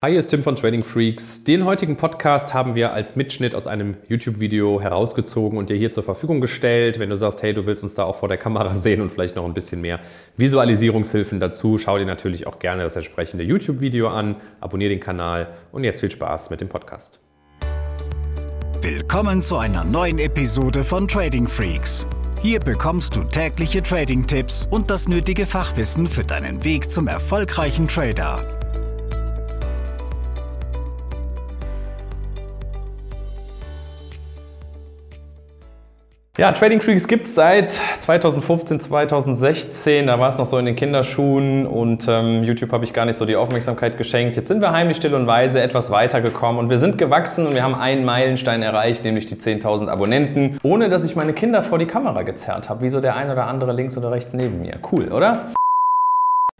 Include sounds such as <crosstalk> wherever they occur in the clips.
Hi, hier ist Tim von Trading Freaks. Den heutigen Podcast haben wir als Mitschnitt aus einem YouTube-Video herausgezogen und dir hier zur Verfügung gestellt. Wenn du sagst, hey, du willst uns da auch vor der Kamera sehen und vielleicht noch ein bisschen mehr Visualisierungshilfen dazu, schau dir natürlich auch gerne das entsprechende YouTube-Video an, abonniere den Kanal und jetzt viel Spaß mit dem Podcast. Willkommen zu einer neuen Episode von Trading Freaks. Hier bekommst du tägliche Trading-Tipps und das nötige Fachwissen für deinen Weg zum erfolgreichen Trader. Ja, Trading Freaks gibt es seit 2015, 2016. Da war es noch so in den Kinderschuhen und ähm, YouTube habe ich gar nicht so die Aufmerksamkeit geschenkt. Jetzt sind wir heimlich still und weise etwas weitergekommen und wir sind gewachsen und wir haben einen Meilenstein erreicht, nämlich die 10.000 Abonnenten, ohne dass ich meine Kinder vor die Kamera gezerrt habe, wie so der ein oder andere links oder rechts neben mir. Cool, oder?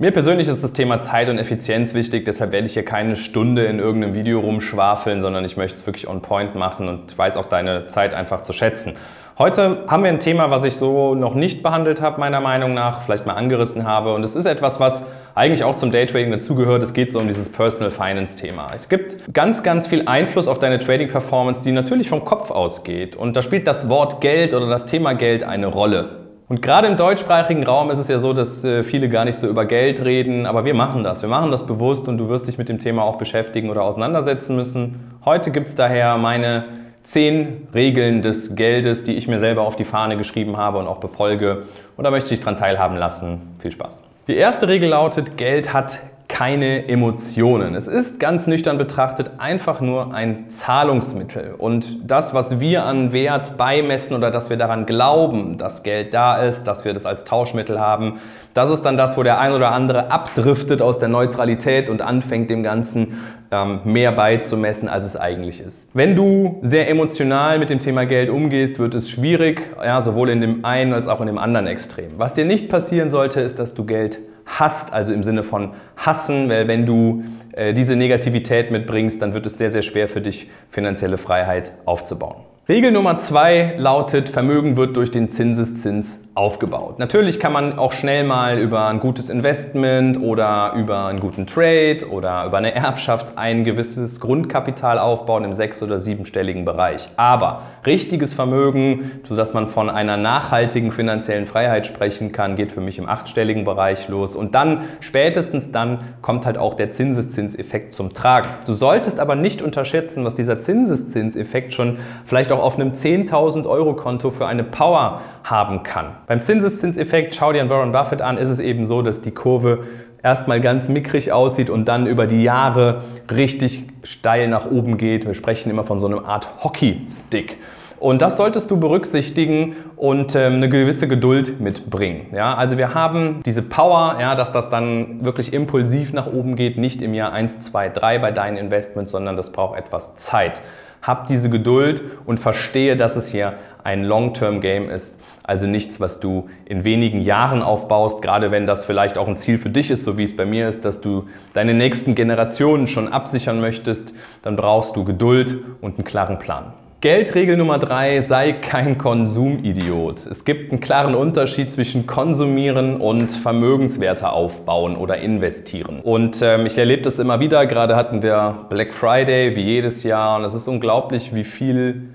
Mir persönlich ist das Thema Zeit und Effizienz wichtig, deshalb werde ich hier keine Stunde in irgendeinem Video rumschwafeln, sondern ich möchte es wirklich on point machen und weiß auch deine Zeit einfach zu schätzen. Heute haben wir ein Thema, was ich so noch nicht behandelt habe, meiner Meinung nach, vielleicht mal angerissen habe. Und es ist etwas, was eigentlich auch zum Daytrading dazugehört. Es geht so um dieses Personal Finance Thema. Es gibt ganz, ganz viel Einfluss auf deine Trading Performance, die natürlich vom Kopf ausgeht. Und da spielt das Wort Geld oder das Thema Geld eine Rolle. Und gerade im deutschsprachigen Raum ist es ja so, dass äh, viele gar nicht so über Geld reden, aber wir machen das. Wir machen das bewusst und du wirst dich mit dem Thema auch beschäftigen oder auseinandersetzen müssen. Heute gibt es daher meine zehn Regeln des Geldes, die ich mir selber auf die Fahne geschrieben habe und auch befolge. Und da möchte ich daran teilhaben lassen. Viel Spaß. Die erste Regel lautet, Geld hat keine Emotionen. Es ist ganz nüchtern betrachtet einfach nur ein Zahlungsmittel. Und das, was wir an Wert beimessen oder dass wir daran glauben, dass Geld da ist, dass wir das als Tauschmittel haben, das ist dann das, wo der ein oder andere abdriftet aus der Neutralität und anfängt, dem Ganzen ähm, mehr beizumessen, als es eigentlich ist. Wenn du sehr emotional mit dem Thema Geld umgehst, wird es schwierig, ja, sowohl in dem einen als auch in dem anderen Extrem. Was dir nicht passieren sollte, ist, dass du Geld hasst, also im Sinne von hassen, weil wenn du äh, diese Negativität mitbringst, dann wird es sehr, sehr schwer für dich, finanzielle Freiheit aufzubauen. Regel Nummer zwei lautet, Vermögen wird durch den Zinseszins aufgebaut. Natürlich kann man auch schnell mal über ein gutes Investment oder über einen guten Trade oder über eine Erbschaft ein gewisses Grundkapital aufbauen im sechs- oder siebenstelligen Bereich. Aber richtiges Vermögen, sodass man von einer nachhaltigen finanziellen Freiheit sprechen kann, geht für mich im achtstelligen Bereich los. Und dann, spätestens dann, kommt halt auch der Zinseszinseffekt zum Tragen. Du solltest aber nicht unterschätzen, was dieser Zinseszinseffekt schon vielleicht auch auf einem 10.000 Euro Konto für eine Power haben kann. Beim Zinseszinseffekt, schau dir an Warren Buffett an, ist es eben so, dass die Kurve erstmal ganz mickrig aussieht und dann über die Jahre richtig steil nach oben geht. Wir sprechen immer von so einer Art Hockeystick. Und das solltest du berücksichtigen und ähm, eine gewisse Geduld mitbringen. Ja, also wir haben diese Power, ja, dass das dann wirklich impulsiv nach oben geht, nicht im Jahr 1, 2, 3 bei deinen Investments, sondern das braucht etwas Zeit. Hab diese Geduld und verstehe, dass es hier ein Long-Term-Game ist. Also nichts, was du in wenigen Jahren aufbaust, gerade wenn das vielleicht auch ein Ziel für dich ist, so wie es bei mir ist, dass du deine nächsten Generationen schon absichern möchtest, dann brauchst du Geduld und einen klaren Plan. Geldregel Nummer drei, sei kein Konsumidiot. Es gibt einen klaren Unterschied zwischen konsumieren und Vermögenswerte aufbauen oder investieren. Und ähm, ich erlebe das immer wieder, gerade hatten wir Black Friday wie jedes Jahr und es ist unglaublich, wie viel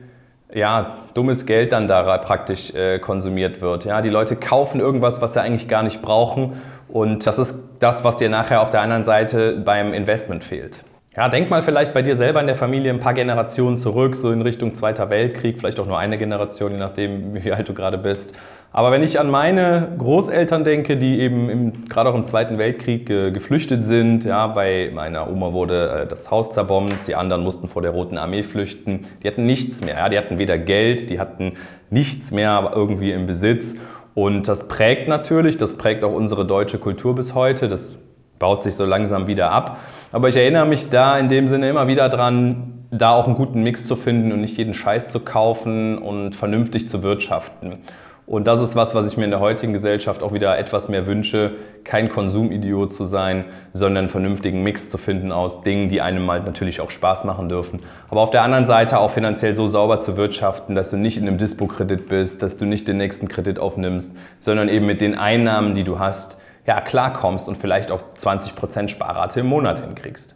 ja, dummes Geld dann da praktisch äh, konsumiert wird. Ja, die Leute kaufen irgendwas, was sie eigentlich gar nicht brauchen und das ist das, was dir nachher auf der anderen Seite beim Investment fehlt. Ja, denk mal vielleicht bei dir selber in der Familie ein paar Generationen zurück, so in Richtung Zweiter Weltkrieg, vielleicht auch nur eine Generation, je nachdem, <laughs> wie alt du gerade bist. Aber wenn ich an meine Großeltern denke, die eben im, gerade auch im Zweiten Weltkrieg äh, geflüchtet sind, ja, bei meiner Oma wurde äh, das Haus zerbombt, die anderen mussten vor der Roten Armee flüchten, die hatten nichts mehr, ja, die hatten weder Geld, die hatten nichts mehr irgendwie im Besitz. Und das prägt natürlich, das prägt auch unsere deutsche Kultur bis heute, das baut sich so langsam wieder ab. Aber ich erinnere mich da in dem Sinne immer wieder dran, da auch einen guten Mix zu finden und nicht jeden Scheiß zu kaufen und vernünftig zu wirtschaften. Und das ist was, was ich mir in der heutigen Gesellschaft auch wieder etwas mehr wünsche, kein Konsumidiot zu sein, sondern einen vernünftigen Mix zu finden aus Dingen, die einem halt natürlich auch Spaß machen dürfen. Aber auf der anderen Seite auch finanziell so sauber zu wirtschaften, dass du nicht in einem Dispo-Kredit bist, dass du nicht den nächsten Kredit aufnimmst, sondern eben mit den Einnahmen, die du hast, ja, klarkommst und vielleicht auch 20% Sparrate im Monat hinkriegst.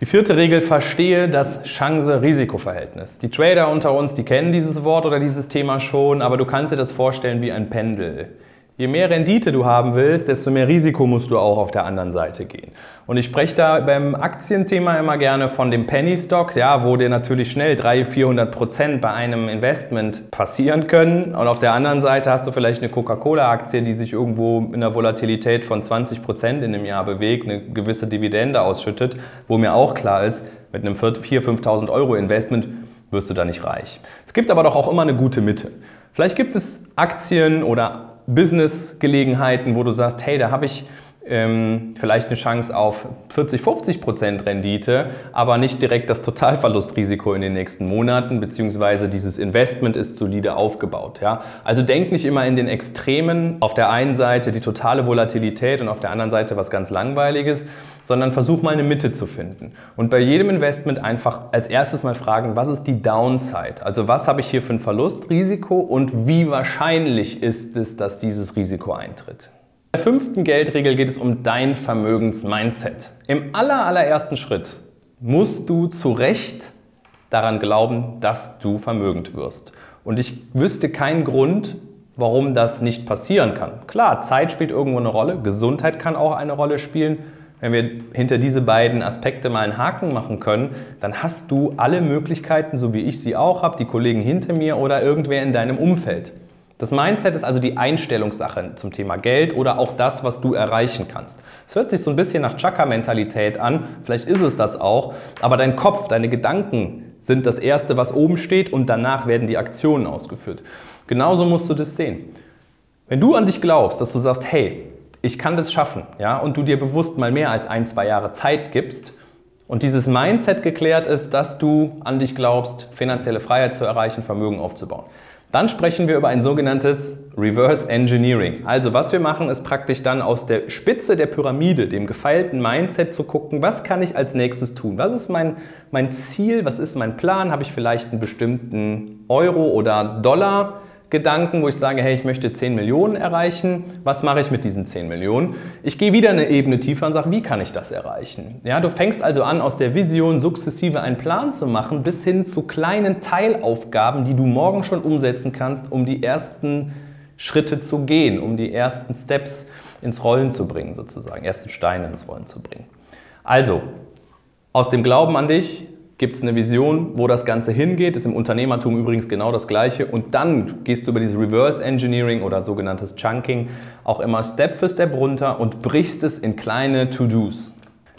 Die vierte Regel, verstehe das Chance-Risiko-Verhältnis. Die Trader unter uns, die kennen dieses Wort oder dieses Thema schon, aber du kannst dir das vorstellen wie ein Pendel. Je mehr Rendite du haben willst, desto mehr Risiko musst du auch auf der anderen Seite gehen. Und ich spreche da beim Aktienthema immer gerne von dem Penny Stock, ja, wo dir natürlich schnell 300, 400 Prozent bei einem Investment passieren können. Und auf der anderen Seite hast du vielleicht eine Coca-Cola-Aktie, die sich irgendwo in einer Volatilität von 20 Prozent in einem Jahr bewegt, eine gewisse Dividende ausschüttet, wo mir auch klar ist, mit einem 4.000, 5.000 Euro Investment wirst du da nicht reich. Es gibt aber doch auch immer eine gute Mitte. Vielleicht gibt es Aktien oder Business-Gelegenheiten, wo du sagst, hey, da habe ich ähm, vielleicht eine Chance auf 40, 50 Prozent Rendite, aber nicht direkt das Totalverlustrisiko in den nächsten Monaten, beziehungsweise dieses Investment ist solide aufgebaut. Ja? Also denk nicht immer in den Extremen, auf der einen Seite die totale Volatilität und auf der anderen Seite was ganz Langweiliges, sondern versuch mal eine Mitte zu finden. Und bei jedem Investment einfach als erstes mal fragen, was ist die Downside? Also was habe ich hier für ein Verlustrisiko und wie wahrscheinlich ist es, dass dieses Risiko eintritt? Der fünften Geldregel geht es um dein Vermögensmindset. Im aller, allerersten Schritt musst du zu Recht daran glauben, dass du vermögend wirst. Und ich wüsste keinen Grund, warum das nicht passieren kann. Klar, Zeit spielt irgendwo eine Rolle, Gesundheit kann auch eine Rolle spielen. Wenn wir hinter diese beiden Aspekte mal einen Haken machen können, dann hast du alle Möglichkeiten, so wie ich sie auch habe, die Kollegen hinter mir oder irgendwer in deinem Umfeld. Das Mindset ist also die Einstellungssache zum Thema Geld oder auch das, was du erreichen kannst. Es hört sich so ein bisschen nach Chaka-Mentalität an, vielleicht ist es das auch, aber dein Kopf, deine Gedanken sind das Erste, was oben steht und danach werden die Aktionen ausgeführt. Genauso musst du das sehen. Wenn du an dich glaubst, dass du sagst, hey, ich kann das schaffen, ja, und du dir bewusst mal mehr als ein, zwei Jahre Zeit gibst und dieses Mindset geklärt ist, dass du an dich glaubst, finanzielle Freiheit zu erreichen, Vermögen aufzubauen, dann sprechen wir über ein sogenanntes Reverse Engineering. Also was wir machen, ist praktisch dann aus der Spitze der Pyramide, dem gefeilten Mindset zu gucken, was kann ich als nächstes tun? Was ist mein, mein Ziel? Was ist mein Plan? Habe ich vielleicht einen bestimmten Euro oder Dollar? Gedanken, wo ich sage, hey, ich möchte 10 Millionen erreichen. Was mache ich mit diesen 10 Millionen? Ich gehe wieder eine Ebene tiefer und sage, wie kann ich das erreichen? Ja, du fängst also an, aus der Vision sukzessive einen Plan zu machen, bis hin zu kleinen Teilaufgaben, die du morgen schon umsetzen kannst, um die ersten Schritte zu gehen, um die ersten Steps ins Rollen zu bringen, sozusagen, erste Steine ins Rollen zu bringen. Also, aus dem Glauben an dich, gibt es eine Vision, wo das Ganze hingeht, ist im Unternehmertum übrigens genau das Gleiche und dann gehst du über dieses Reverse Engineering oder sogenanntes Chunking auch immer Step für Step runter und brichst es in kleine To-Dos.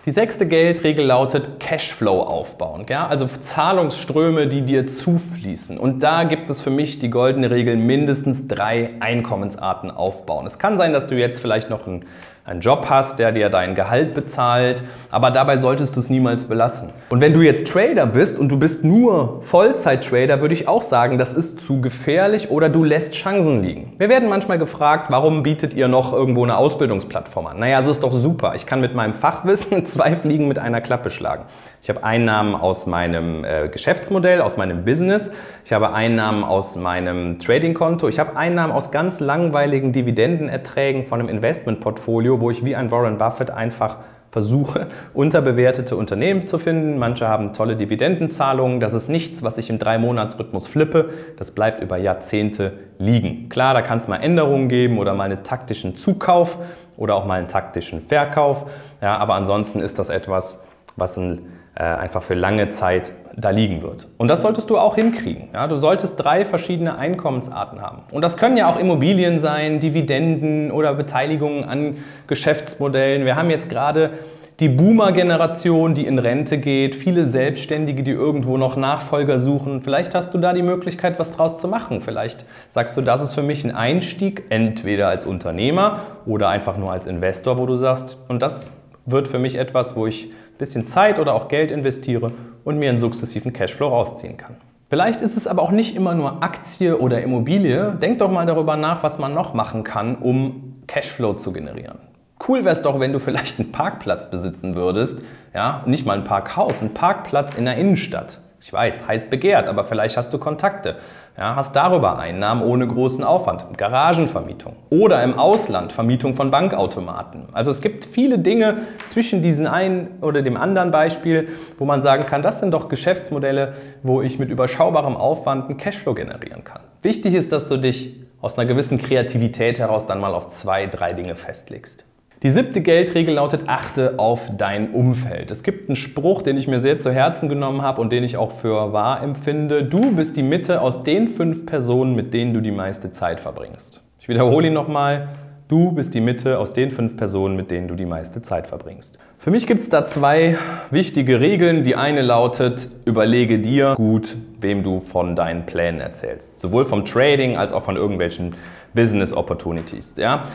Die sechste Geldregel lautet Cashflow aufbauen, ja? also Zahlungsströme, die dir zufließen. Und da gibt es für mich die goldene Regel, mindestens drei Einkommensarten aufbauen. Es kann sein, dass du jetzt vielleicht noch ein einen Job hast, der dir dein Gehalt bezahlt, aber dabei solltest du es niemals belassen. Und wenn du jetzt Trader bist und du bist nur Vollzeit-Trader, würde ich auch sagen, das ist zu gefährlich oder du lässt Chancen liegen. Wir werden manchmal gefragt, warum bietet ihr noch irgendwo eine Ausbildungsplattform an? Naja, so ist doch super. Ich kann mit meinem Fachwissen <laughs> zwei Fliegen mit einer Klappe schlagen. Ich habe Einnahmen aus meinem äh, Geschäftsmodell, aus meinem Business. Ich habe Einnahmen aus meinem Trading-Konto. Ich habe Einnahmen aus ganz langweiligen Dividendenerträgen von einem Investmentportfolio, wo ich wie ein Warren Buffett einfach versuche, unterbewertete Unternehmen zu finden. Manche haben tolle Dividendenzahlungen. Das ist nichts, was ich im Drei-Monats-Rhythmus flippe. Das bleibt über Jahrzehnte liegen. Klar, da kann es mal Änderungen geben oder mal einen taktischen Zukauf oder auch mal einen taktischen Verkauf. Ja, aber ansonsten ist das etwas, was ein einfach für lange Zeit da liegen wird. Und das solltest du auch hinkriegen. Ja, du solltest drei verschiedene Einkommensarten haben. Und das können ja auch Immobilien sein, Dividenden oder Beteiligungen an Geschäftsmodellen. Wir haben jetzt gerade die Boomer-Generation, die in Rente geht, viele Selbstständige, die irgendwo noch Nachfolger suchen. Vielleicht hast du da die Möglichkeit, was draus zu machen. Vielleicht sagst du, das ist für mich ein Einstieg, entweder als Unternehmer oder einfach nur als Investor, wo du sagst, und das wird für mich etwas, wo ich bisschen Zeit oder auch Geld investiere und mir einen sukzessiven Cashflow rausziehen kann. Vielleicht ist es aber auch nicht immer nur Aktie oder Immobilie. Denk doch mal darüber nach, was man noch machen kann, um Cashflow zu generieren. Cool wäre es doch, wenn du vielleicht einen Parkplatz besitzen würdest, ja, nicht mal ein Parkhaus, ein Parkplatz in der Innenstadt. Ich weiß, heiß begehrt, aber vielleicht hast du Kontakte. Ja, hast darüber Einnahmen ohne großen Aufwand. Garagenvermietung. Oder im Ausland Vermietung von Bankautomaten. Also es gibt viele Dinge zwischen diesen einen oder dem anderen Beispiel, wo man sagen kann, das sind doch Geschäftsmodelle, wo ich mit überschaubarem Aufwand einen Cashflow generieren kann. Wichtig ist, dass du dich aus einer gewissen Kreativität heraus dann mal auf zwei, drei Dinge festlegst. Die siebte Geldregel lautet, achte auf dein Umfeld. Es gibt einen Spruch, den ich mir sehr zu Herzen genommen habe und den ich auch für wahr empfinde. Du bist die Mitte aus den fünf Personen, mit denen du die meiste Zeit verbringst. Ich wiederhole ihn nochmal. Du bist die Mitte aus den fünf Personen, mit denen du die meiste Zeit verbringst. Für mich gibt es da zwei wichtige Regeln. Die eine lautet, überlege dir gut, wem du von deinen Plänen erzählst. Sowohl vom Trading als auch von irgendwelchen Business Opportunities. Ja?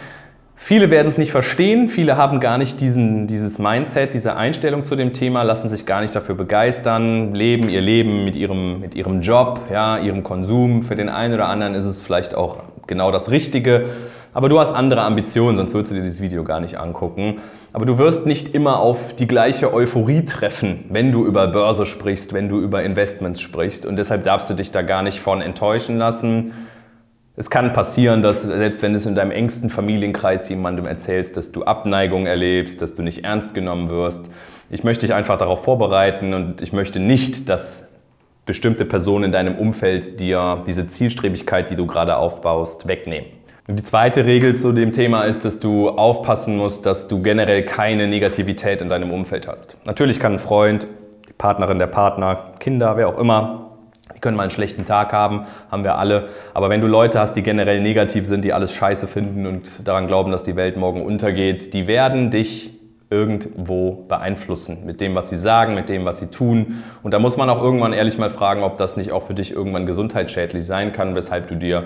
Viele werden es nicht verstehen, viele haben gar nicht diesen, dieses Mindset, diese Einstellung zu dem Thema, lassen sich gar nicht dafür begeistern, leben ihr Leben mit ihrem, mit ihrem Job, ja, ihrem Konsum. Für den einen oder anderen ist es vielleicht auch genau das Richtige, aber du hast andere Ambitionen, sonst würdest du dir dieses Video gar nicht angucken. Aber du wirst nicht immer auf die gleiche Euphorie treffen, wenn du über Börse sprichst, wenn du über Investments sprichst und deshalb darfst du dich da gar nicht von enttäuschen lassen es kann passieren, dass selbst wenn du es in deinem engsten Familienkreis jemandem erzählst, dass du Abneigung erlebst, dass du nicht ernst genommen wirst. Ich möchte dich einfach darauf vorbereiten und ich möchte nicht, dass bestimmte Personen in deinem Umfeld dir diese Zielstrebigkeit, die du gerade aufbaust, wegnehmen. Und die zweite Regel zu dem Thema ist, dass du aufpassen musst, dass du generell keine Negativität in deinem Umfeld hast. Natürlich kann ein Freund, die Partnerin, der Partner, Kinder, wer auch immer, können mal einen schlechten Tag haben, haben wir alle. Aber wenn du Leute hast, die generell negativ sind, die alles scheiße finden und daran glauben, dass die Welt morgen untergeht, die werden dich irgendwo beeinflussen mit dem, was sie sagen, mit dem, was sie tun. Und da muss man auch irgendwann ehrlich mal fragen, ob das nicht auch für dich irgendwann gesundheitsschädlich sein kann, weshalb du dir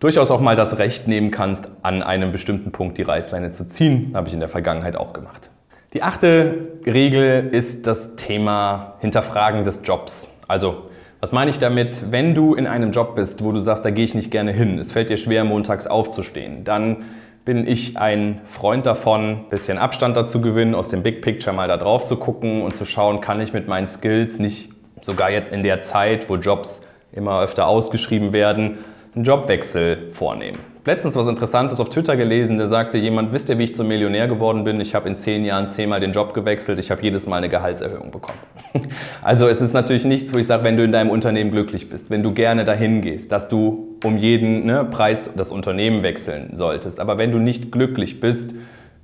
durchaus auch mal das Recht nehmen kannst, an einem bestimmten Punkt die Reißleine zu ziehen. Habe ich in der Vergangenheit auch gemacht. Die achte Regel ist das Thema Hinterfragen des Jobs. Also was meine ich damit? Wenn du in einem Job bist, wo du sagst, da gehe ich nicht gerne hin, es fällt dir schwer, montags aufzustehen, dann bin ich ein Freund davon, ein bisschen Abstand dazu gewinnen, aus dem Big Picture mal da drauf zu gucken und zu schauen, kann ich mit meinen Skills nicht sogar jetzt in der Zeit, wo Jobs immer öfter ausgeschrieben werden, einen Jobwechsel vornehmen. Letztens was Interessantes auf Twitter gelesen, da sagte jemand, wisst ihr, wie ich zum Millionär geworden bin? Ich habe in zehn Jahren zehnmal den Job gewechselt, ich habe jedes Mal eine Gehaltserhöhung bekommen. <laughs> Also es ist natürlich nichts, wo ich sage, wenn du in deinem Unternehmen glücklich bist, wenn du gerne dahin gehst, dass du um jeden ne, Preis das Unternehmen wechseln solltest. Aber wenn du nicht glücklich bist,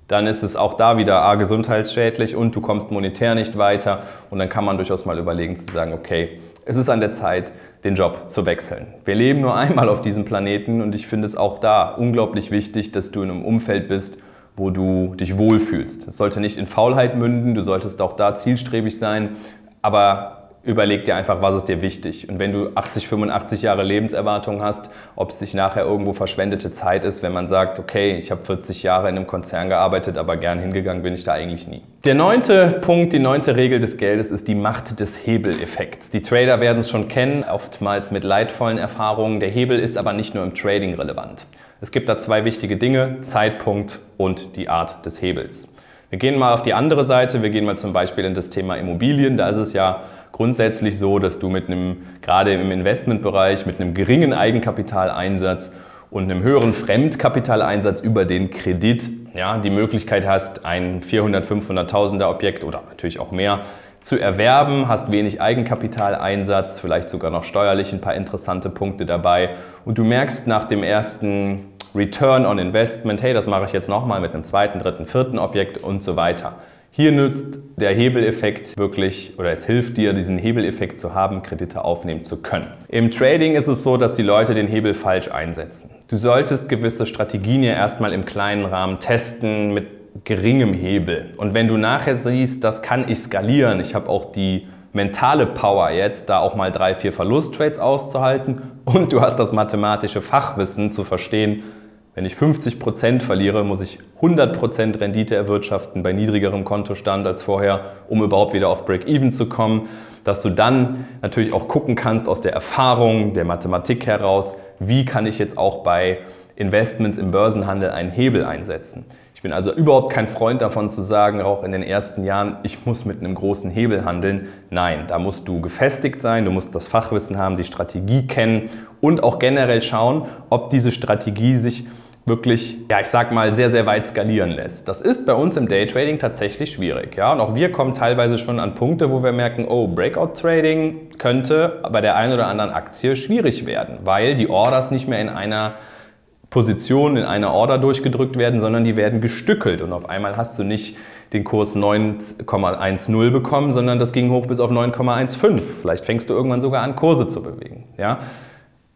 dann ist es auch da wieder A, gesundheitsschädlich und du kommst monetär nicht weiter. Und dann kann man durchaus mal überlegen zu sagen, okay, es ist an der Zeit, den Job zu wechseln. Wir leben nur <laughs> einmal auf diesem Planeten und ich finde es auch da unglaublich wichtig, dass du in einem Umfeld bist, wo du dich wohlfühlst. Es sollte nicht in Faulheit münden, du solltest auch da zielstrebig sein, aber überleg dir einfach, was ist dir wichtig. Und wenn du 80, 85 Jahre Lebenserwartung hast, ob es sich nachher irgendwo verschwendete Zeit ist, wenn man sagt, okay, ich habe 40 Jahre in einem Konzern gearbeitet, aber gern hingegangen bin ich da eigentlich nie. Der neunte Punkt, die neunte Regel des Geldes ist die Macht des Hebeleffekts. Die Trader werden es schon kennen, oftmals mit leidvollen Erfahrungen. Der Hebel ist aber nicht nur im Trading relevant. Es gibt da zwei wichtige Dinge, Zeitpunkt und die Art des Hebels. Wir gehen mal auf die andere Seite, wir gehen mal zum Beispiel in das Thema Immobilien. Da ist es ja grundsätzlich so, dass du mit einem, gerade im Investmentbereich, mit einem geringen Eigenkapitaleinsatz und einem höheren Fremdkapitaleinsatz über den Kredit ja, die Möglichkeit hast, ein 400, 500.000er Objekt oder natürlich auch mehr zu erwerben, hast wenig Eigenkapitaleinsatz, vielleicht sogar noch steuerlich ein paar interessante Punkte dabei und du merkst nach dem ersten Return on Investment, hey, das mache ich jetzt nochmal mit einem zweiten, dritten, vierten Objekt und so weiter. Hier nützt der Hebeleffekt wirklich oder es hilft dir, diesen Hebeleffekt zu haben, Kredite aufnehmen zu können. Im Trading ist es so, dass die Leute den Hebel falsch einsetzen. Du solltest gewisse Strategien ja erstmal im kleinen Rahmen testen mit geringem Hebel. Und wenn du nachher siehst, das kann ich skalieren, ich habe auch die mentale Power jetzt, da auch mal drei, vier Verlusttrades auszuhalten und du hast das mathematische Fachwissen zu verstehen, wenn ich 50% verliere, muss ich 100% Rendite erwirtschaften bei niedrigerem Kontostand als vorher, um überhaupt wieder auf Break-Even zu kommen. Dass du dann natürlich auch gucken kannst aus der Erfahrung, der Mathematik heraus, wie kann ich jetzt auch bei Investments im Börsenhandel einen Hebel einsetzen. Ich bin also überhaupt kein Freund davon zu sagen, auch in den ersten Jahren, ich muss mit einem großen Hebel handeln. Nein, da musst du gefestigt sein, du musst das Fachwissen haben, die Strategie kennen und auch generell schauen, ob diese Strategie sich wirklich, ja, ich sag mal, sehr, sehr weit skalieren lässt. Das ist bei uns im Daytrading tatsächlich schwierig. Ja? Und auch wir kommen teilweise schon an Punkte, wo wir merken, oh, Breakout-Trading könnte bei der einen oder anderen Aktie schwierig werden, weil die Orders nicht mehr in einer Position, in einer Order durchgedrückt werden, sondern die werden gestückelt. Und auf einmal hast du nicht den Kurs 9,10 bekommen, sondern das ging hoch bis auf 9,15. Vielleicht fängst du irgendwann sogar an, Kurse zu bewegen. Ja?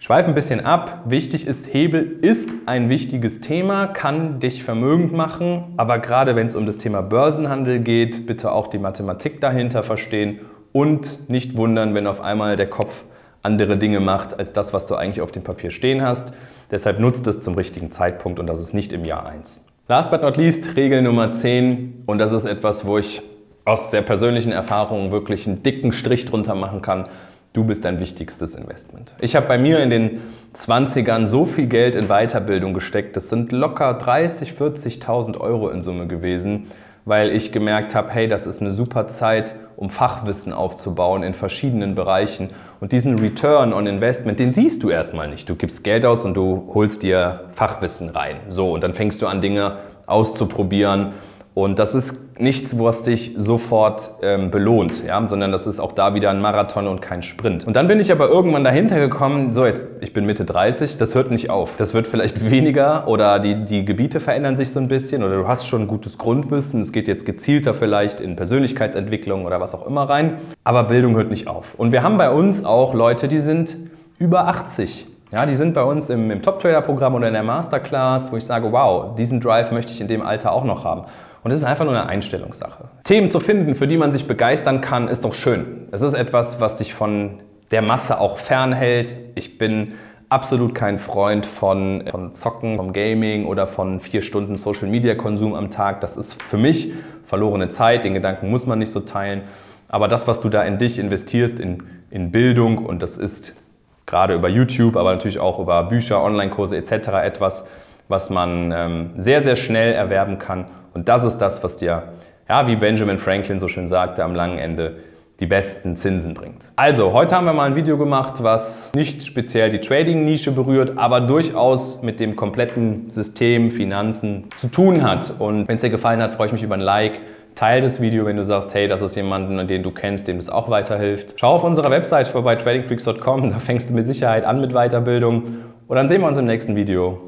Schweife ein bisschen ab. Wichtig ist, Hebel ist ein wichtiges Thema, kann dich vermögend machen, aber gerade wenn es um das Thema Börsenhandel geht, bitte auch die Mathematik dahinter verstehen und nicht wundern, wenn auf einmal der Kopf andere Dinge macht als das, was du eigentlich auf dem Papier stehen hast. Deshalb nutzt es zum richtigen Zeitpunkt und das ist nicht im Jahr 1. Last but not least, Regel Nummer 10 und das ist etwas, wo ich aus sehr persönlichen Erfahrungen wirklich einen dicken Strich drunter machen kann. Du bist dein wichtigstes Investment. Ich habe bei mir in den 20ern so viel Geld in Weiterbildung gesteckt. Das sind locker 30.000, 40.000 Euro in Summe gewesen, weil ich gemerkt habe, hey, das ist eine super Zeit, um Fachwissen aufzubauen in verschiedenen Bereichen. Und diesen Return on Investment, den siehst du erstmal nicht. Du gibst Geld aus und du holst dir Fachwissen rein. So, und dann fängst du an, Dinge auszuprobieren und das ist nichts, was dich sofort ähm, belohnt, ja? sondern das ist auch da wieder ein Marathon und kein Sprint. Und dann bin ich aber irgendwann dahinter gekommen, so jetzt, ich bin Mitte 30, das hört nicht auf. Das wird vielleicht <laughs> weniger oder die, die Gebiete verändern sich so ein bisschen oder du hast schon ein gutes Grundwissen, es geht jetzt gezielter vielleicht in Persönlichkeitsentwicklung oder was auch immer rein. Aber Bildung hört nicht auf. Und wir haben bei uns auch Leute, die sind über 80. Ja, die sind bei uns im, im Top-Trader-Programm oder in der Masterclass, wo ich sage, wow, diesen Drive möchte ich in dem Alter auch noch haben. Und es ist einfach nur eine Einstellungssache. Themen zu finden, für die man sich begeistern kann, ist doch schön. Es ist etwas, was dich von der Masse auch fernhält. Ich bin absolut kein Freund von, von Zocken, vom Gaming oder von vier Stunden Social-Media-Konsum am Tag. Das ist für mich verlorene Zeit. Den Gedanken muss man nicht so teilen. Aber das, was du da in dich investierst, in, in Bildung, und das ist gerade über YouTube, aber natürlich auch über Bücher, Online-Kurse etc. etwas, was man ähm, sehr, sehr schnell erwerben kann und das ist das, was dir, ja, wie Benjamin Franklin so schön sagte, am langen Ende die besten Zinsen bringt. Also, heute haben wir mal ein Video gemacht, was nicht speziell die Trading-Nische berührt, aber durchaus mit dem kompletten System Finanzen zu tun hat. Und wenn es dir gefallen hat, freue ich mich über ein Like. Teil das Video, wenn du sagst, hey, das ist jemanden, den du kennst, dem das auch weiterhilft. Schau auf unserer Website vorbei, tradingfreaks.com, da fängst du mit Sicherheit an mit Weiterbildung. Und dann sehen wir uns im nächsten Video.